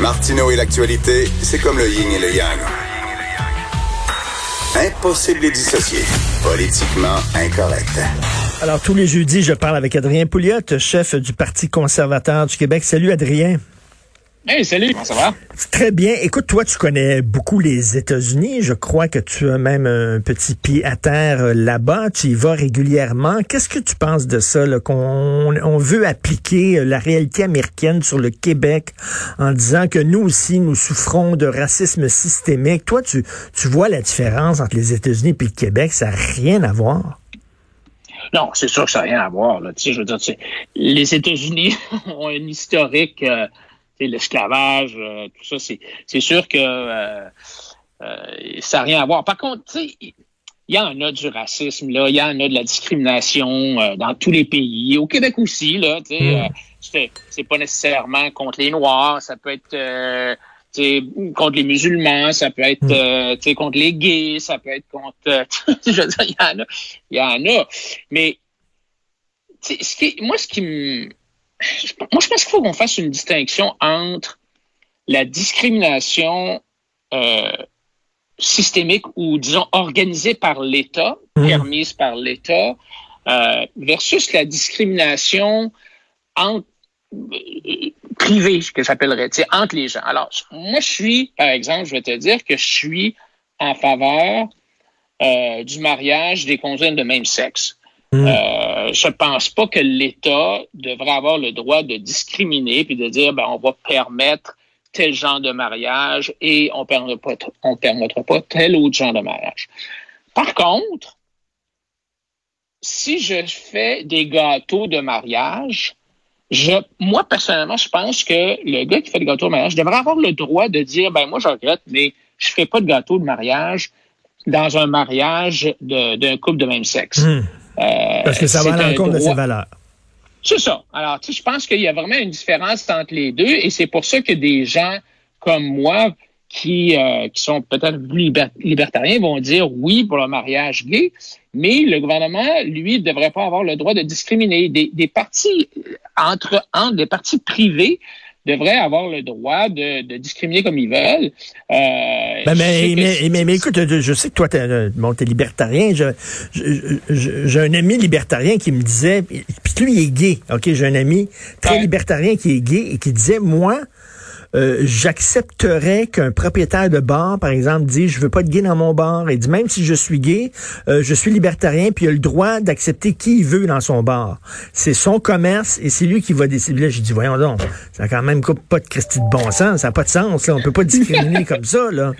Martineau et l'actualité, c'est comme le yin et le yang. Impossible de dissocier. Politiquement incorrect. Alors, tous les jeudis, je parle avec Adrien Pouliot, chef du Parti conservateur du Québec. Salut, Adrien. Hey, salut, comment ça va? Très bien. Écoute, toi, tu connais beaucoup les États-Unis. Je crois que tu as même un petit pied à terre euh, là-bas. Tu y vas régulièrement. Qu'est-ce que tu penses de ça, qu'on on veut appliquer euh, la réalité américaine sur le Québec en disant que nous aussi, nous souffrons de racisme systémique? Toi, tu, tu vois la différence entre les États-Unis et le Québec? Ça n'a rien à voir. Non, c'est sûr que ça n'a rien à voir. Là. Tu sais, je veux dire, les États-Unis ont un historique... Euh, l'esclavage, euh, tout ça, c'est sûr que euh, euh, ça n'a rien à voir. Par contre, il y en a du racisme, là, il y en a de la discrimination dans tous les pays, au Québec aussi, là, tu sais, mm. c'est pas nécessairement contre les Noirs, ça peut être contre les musulmans, ça peut être mm. contre les gays, ça peut être contre... je veux dire, il y en a. Il y en a. Mais ce qui, moi, ce qui me moi, je pense qu'il faut qu'on fasse une distinction entre la discrimination euh, systémique ou, disons, organisée par l'État, mmh. permise par l'État, euh, versus la discrimination entre, euh, privée, que j'appellerais, entre les gens. Alors, moi, je suis, par exemple, je vais te dire que je suis en faveur euh, du mariage des conjoints de même sexe. Mm. Euh, je pense pas que l'État devrait avoir le droit de discriminer puis de dire ben on va permettre tel genre de mariage et on ne on permettra pas tel autre genre de mariage. Par contre, si je fais des gâteaux de mariage, je, moi, personnellement, je pense que le gars qui fait des gâteaux de mariage devrait avoir le droit de dire, ben, moi, je regrette, mais je fais pas de gâteau de mariage dans un mariage d'un couple de même sexe. Mm. Euh, Parce que ça va à l'encontre de ses valeurs. C'est ça. Alors, tu sais, je pense qu'il y a vraiment une différence entre les deux et c'est pour ça que des gens comme moi qui, euh, qui sont peut-être plus libertariens vont dire oui pour le mariage gay, mais le gouvernement, lui, ne devrait pas avoir le droit de discriminer. Des, des partis entre, entre des partis privés devraient avoir le droit de, de discriminer comme ils veulent. Euh, ben, mais, mais, mais, écoute, je sais que toi, tu es, bon, es, libertarien. J'ai un ami libertarien qui me disait, puis lui, il est gay. OK, j'ai un ami très libertarien qui est gay et qui disait, moi, euh, j'accepterais qu'un propriétaire de bar, par exemple, dise je veux pas de gay dans mon bar. Et dit même si je suis gay, euh, je suis libertarien, puis il a le droit d'accepter qui il veut dans son bar. C'est son commerce et c'est lui qui va décider. Là, j'ai dit voyons donc, ça a quand même pas de Christie de bon sens, ça n'a pas de sens. Là. On peut pas discriminer comme ça. Là.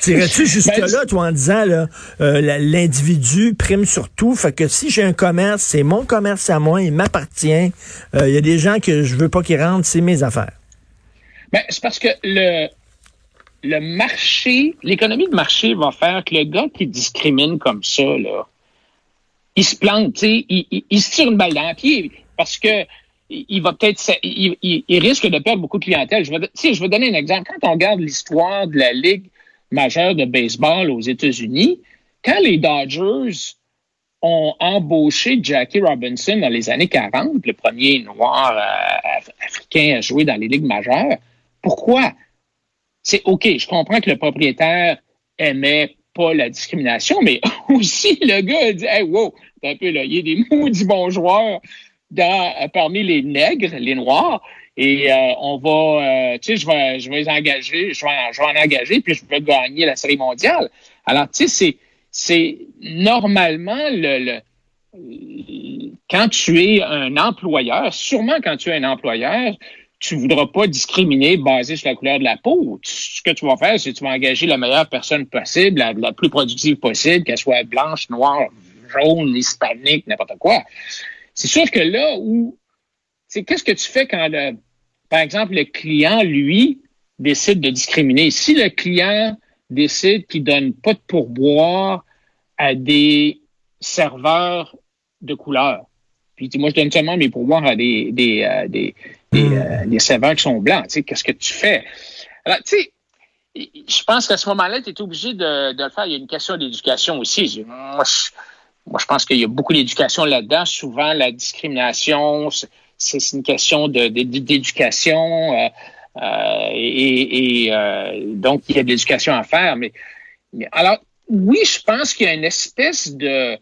Tirais-tu jusque là, ben, toi, en disant là, euh, l'individu prime sur tout, fait que si j'ai un commerce, c'est mon commerce à moi, il m'appartient. Il y a des gens que je veux pas qu'ils rentrent, c'est mes affaires. Ben, c'est parce que le, le marché, l'économie de marché va faire que le gars qui discrimine comme ça, là, il se plante, il, il, se tire une balle dans le pied parce que il va peut-être, il, il, risque de perdre beaucoup de clientèle. Je vais, je donner un exemple. Quand on regarde l'histoire de la Ligue majeure de baseball aux États-Unis, quand les Dodgers ont embauché Jackie Robinson dans les années 40, le premier noir euh, africain à jouer dans les ligues majeures, pourquoi? C'est OK, je comprends que le propriétaire aimait pas la discrimination, mais aussi le gars dit Hey, wow, un peu là, il y a des maudits bons joueurs dans, parmi les nègres, les noirs, et euh, on va, euh, tu sais, je vais, je vais les engager, je vais, je vais en engager, puis je vais gagner la série mondiale. Alors, tu sais, c'est, c'est normalement le, le, quand tu es un employeur, sûrement quand tu es un employeur, tu voudras pas discriminer basé sur la couleur de la peau. Ce que tu vas faire, c'est que tu vas engager la meilleure personne possible, la, plus productive possible, qu'elle soit blanche, noire, jaune, hispanique, n'importe quoi. C'est sûr que là où, c'est qu'est-ce que tu fais quand le, par exemple, le client, lui, décide de discriminer? Si le client décide qu'il donne pas de pourboire à des serveurs de couleur, puis moi je donne seulement mes pourboires à des, des, euh, des, Hmm. Euh, les, serveurs qui sont blancs. Tu sais, qu'est-ce que tu fais? Alors, tu sais, je pense qu'à ce moment-là, tu es obligé de, le faire. Il y a une question d'éducation aussi. Moi, je, pense qu'il y a beaucoup d'éducation là-dedans. Souvent, la discrimination, c'est une question d'éducation. Euh, et, donc, il y a de l'éducation à faire. Mais, alors, oui, je pense qu'il y a une espèce de,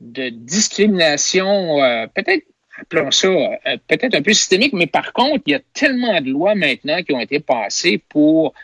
de discrimination, peut-être appelons ça peut-être un peu systémique, mais par contre, il y a tellement de lois maintenant qui ont été passées pour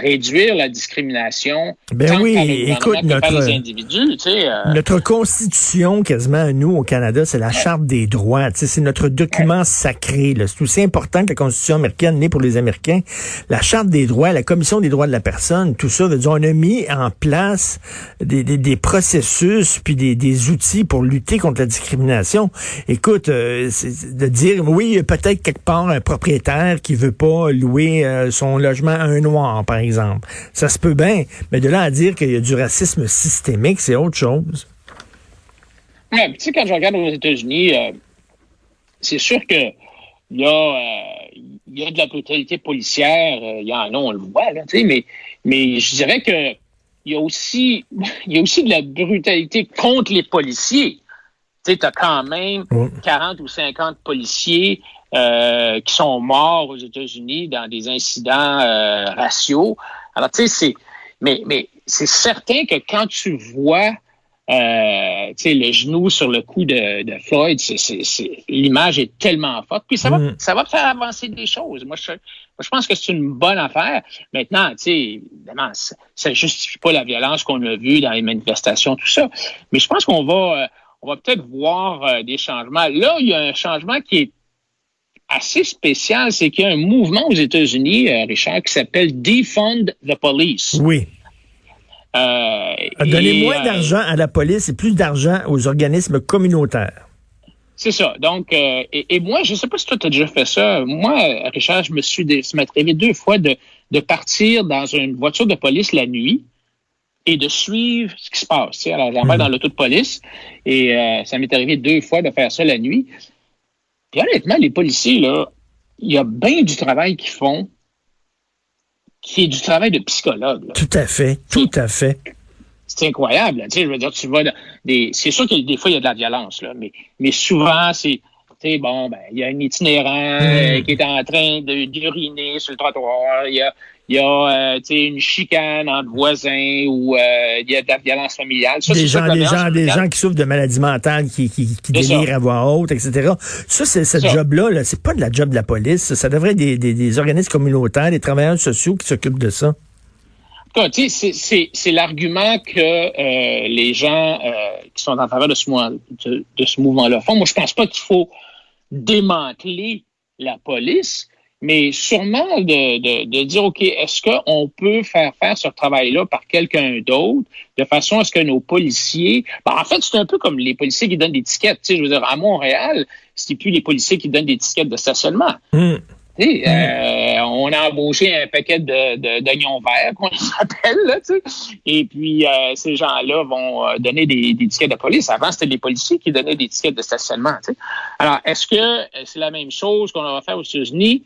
réduire la discrimination. Ben oui, écoute, notre, euh. notre constitution, quasiment nous au Canada, c'est la Charte des droits. C'est notre document sacré. C'est aussi important que la constitution américaine, née pour les Américains. La Charte des droits, la Commission des droits de la personne, tout ça, veut dire, on a mis en place des, des, des processus puis des, des, outils pour lutter contre la discrimination. Écoute, euh, de dire, oui, peut-être quelque part un propriétaire qui veut pas louer euh, son logement à un noir, par exemple. Ça se peut bien, mais de là à dire qu'il y a du racisme systémique, c'est autre chose. tu sais, quand je regarde aux États-Unis, euh, c'est sûr que il y, a, euh, y a de la brutalité policière, euh, il y en a, on le voit, là, mais, mais je dirais que il y a aussi il y a aussi de la brutalité contre les policiers. Tu as quand même 40 ou 50 policiers euh, qui sont morts aux États-Unis dans des incidents euh, raciaux. Alors, tu sais, c'est, mais, mais c'est certain que quand tu vois euh, le genou sur le cou de, de Floyd, l'image est tellement forte. Puis ça va, mm. ça va faire avancer des choses. Moi, je, je pense que c'est une bonne affaire. Maintenant, tu sais, évidemment, ça, ne justifie pas la violence qu'on a vue dans les manifestations, tout ça. Mais je pense qu'on va, on va peut-être voir des changements. Là, il y a un changement qui est assez spécial, c'est qu'il y a un mouvement aux États-Unis, euh, Richard, qui s'appelle Defund the Police. Oui. Euh, Donner moins euh, d'argent à la police et plus d'argent aux organismes communautaires. C'est ça. Donc, et, moi, je ne sais pas si toi, tu as déjà fait ça. Moi, Richard, je me suis, ça m'est arrivé deux fois de, de partir dans une voiture de police la nuit et de suivre ce qui se passe. Alors, j'embarque mhm. dans l'auto de police et ça m'est arrivé deux fois de faire ça la nuit. Puis honnêtement, les policiers, là, il y a bien du travail qu'ils font qui est du travail de psychologue. Tout à fait, tout à fait. C'est incroyable. Tu sais, je veux dire, tu vois des. C'est sûr que des fois, il y a de la violence, là, mais, mais souvent, c'est. Tu sais, bon, ben, il y a un itinérant euh, hmm. qui est en train d'uriner sur le trottoir. Il y a, il y a euh, une chicane entre voisins ou euh, il y a de la violence familiale. des, gens, des, gens, des gens qui souffrent de maladies mentales, qui, qui, qui délirent à voix haute, etc. Ça, c'est ce job-là, -là, c'est pas de la job de la police. Ça devrait être des, des, des organismes communautaires, des travailleurs sociaux qui s'occupent de ça. C'est l'argument que euh, les gens euh, qui sont en faveur de ce, de ce mouvement-là font. Moi, je pense pas qu'il faut démanteler la police, mais sûrement de, de, dire, OK, est-ce qu'on peut faire faire ce travail-là par quelqu'un d'autre de façon à ce que nos policiers... Ben, en fait, c'est un peu comme les policiers qui donnent des tickets. Je veux dire, à Montréal, c'est plus les policiers qui donnent des tickets de stationnement. Hmm. Euh, on a embauché un paquet de d'oignons verts, qu'on s'appelle, là, tu sais. Et puis, euh, ces gens-là vont euh, donner des, des, tickets de police. Avant, c'était les policiers qui donnaient des tickets de stationnement, tu sais. Alors, est-ce que c'est la même chose qu'on va faire aux États-Unis?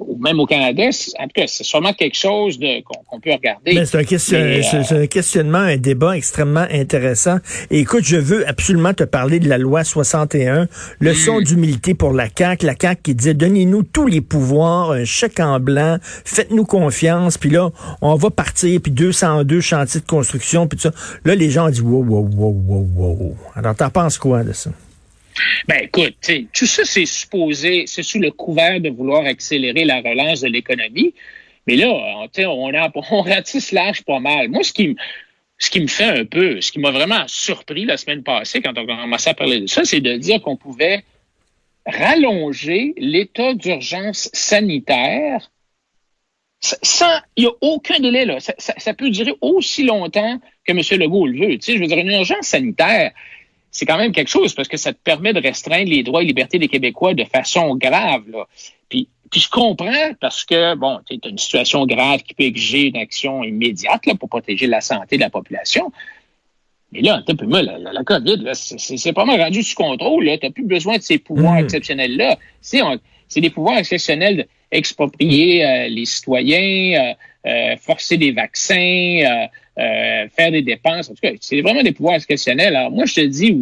Ou même au Canada, en tout cas, c'est sûrement quelque chose qu'on peut regarder. Mais c'est un, question, euh, un, questionnement, un débat extrêmement intéressant. Et écoute, je veux absolument te parler de la loi 61, leçon mm. d'humilité pour la CAQ, la CAQ qui disait donnez-nous tous les pouvoirs, un chèque en blanc, faites-nous confiance, puis là, on va partir, puis 202 chantiers de construction, puis tout ça. Là, les gens ont dit wow, wow, wow, wow, wow. Alors, t'en penses quoi de ça? Ben écoute, tout ça, c'est supposé, c'est sous le couvert de vouloir accélérer la relance de l'économie. Mais là, on, on, ratisse l'âge pas mal. Moi, ce qui, me, fait un peu, ce qui m'a vraiment surpris la semaine passée quand on a commencé à parler de ça, c'est de dire qu'on pouvait rallonger l'état d'urgence sanitaire sans, il n'y a aucun délai, là. Ça, ça, peut durer aussi longtemps que M. Legault le veut. Tu sais, je veux dire, une urgence sanitaire, c'est quand même quelque chose parce que ça te permet de restreindre les droits et libertés des Québécois de façon grave. Là. Puis, puis je comprends parce que, bon, tu as une situation grave qui peut exiger une action immédiate là, pour protéger la santé de la population. Mais là, un peu, moi, la, la, COVID, c'est pas mal rendu sous contrôle. Tu n'as plus besoin de ces pouvoirs mmh. exceptionnels-là. C'est des pouvoirs exceptionnels d'exproprier euh, les citoyens, euh, euh, forcer des vaccins, euh, faire des dépenses. En tout cas, c'est vraiment des pouvoirs exceptionnels. Alors moi, je te dis,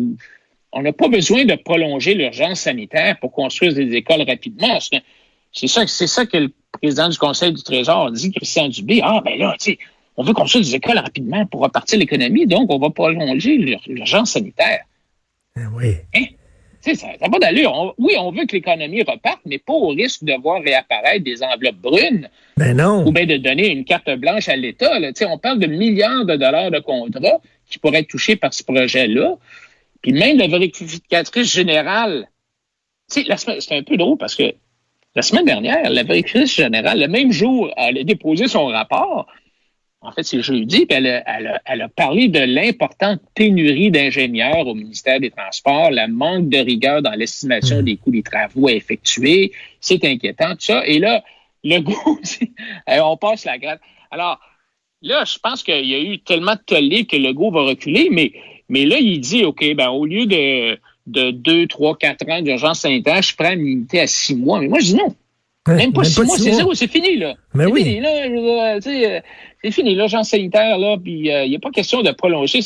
on n'a pas besoin de prolonger l'urgence sanitaire pour construire des écoles rapidement. C'est ça, c'est ça que le président du Conseil du Trésor, dit Christian Dubé, ah, ben là, tu sais, on veut construire des écoles rapidement pour repartir l'économie, donc on va prolonger l'urgence sanitaire. Ah oui. Hein? Ça n'a pas d'allure. oui, on veut que l'économie reparte, mais pas au risque de voir réapparaître des enveloppes brunes. Ben non. Ou bien de donner une carte blanche à l'État. On parle de milliards de dollars de contrats qui pourraient être touchés par ce projet-là. Puis même la vérificatrice générale, c'est un peu drôle parce que la semaine dernière, la vérificatrice générale, le même jour, elle a déposé son rapport. En fait, c'est jeudi, puis elle, a, elle, a, parlé de l'importante pénurie d'ingénieurs au ministère des Transports, le manque de rigueur dans l'estimation hmm. des coûts des travaux à effectuer. C'est inquiétant, tout ça. Et là, le goût, on passe la gratte. Alors, là, je pense qu'il y a eu tellement de tollé que le goût va reculer, mais, mais là, il dit, OK, ben, au lieu de, de 2, 3, 4 ans d'urgence sanitaire, je prends une unité à six mois. Mais moi, je dis non. Même pas six mois, c'est zéro, c'est fini, là. Mais oui. Fini, là, c'est fini, l'urgence sanitaire, là, puis il euh, n'y a pas question de prolonger.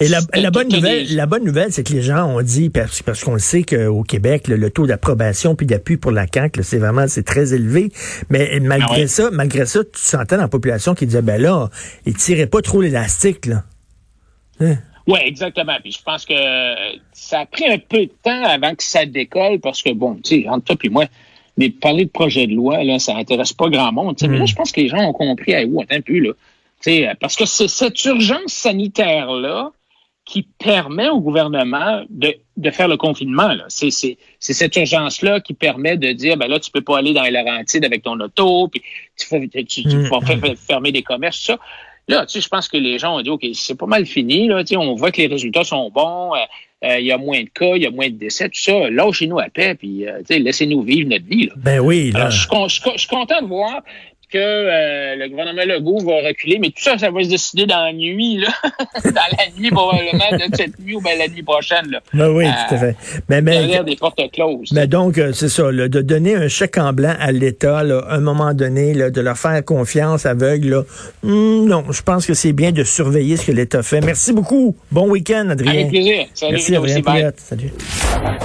Et la, la, bonne nouvelle, la bonne nouvelle, c'est que les gens ont dit, parce, parce qu'on sait qu'au Québec, le, taux d'approbation puis d'appui pour la CAQ, c'est vraiment c'est très élevé. Mais malgré ah ça, malgré ça, tu sentais dans la population qui disait, ben là, ils tiraient pas trop l'élastique, là. Hein? Oui, exactement. Puis je pense que ça a pris un peu de temps avant que ça décolle parce que, bon, tu sais, entre toi et moi, mais parler de projet de loi, là, ça intéresse pas grand monde. Mais là, mm. je pense que les gens ont compris, hey, ouais, un peu, là. parce que c'est cette urgence sanitaire-là qui permet au gouvernement de, de faire le confinement. C'est cette urgence-là qui permet de dire, ben là, tu peux pas aller dans les Laurentides avec ton auto, puis tu, fais, tu, tu, mm. faire fermer des commerces, tout ça. Là, tu sais, je pense que les gens ont dit, OK, c'est pas mal fini. Là, tu sais, on voit que les résultats sont bons. Euh, euh, il y a moins de cas, il y a moins de décès, tout ça. Lâchez-nous à paix, puis euh, laissez-nous vivre notre vie. Là. Ben oui. Là. je, je, suis content de voir que euh, le gouvernement Legault va reculer, mais tout ça, ça va se décider dans la nuit, là. dans la nuit probablement de cette nuit ou bien la nuit prochaine. Là. Ben oui, tout à fait. Mais, mais, derrière des portes closes. Mais donc, c'est ça, là, de donner un chèque en blanc à l'État, à un moment donné, là, de leur faire confiance aveugle, là, hmm, non, je pense que c'est bien de surveiller ce que l'État fait. Merci beaucoup. Bon week-end, Adrien. Avec plaisir. Salut, Merci, Adrien Salut.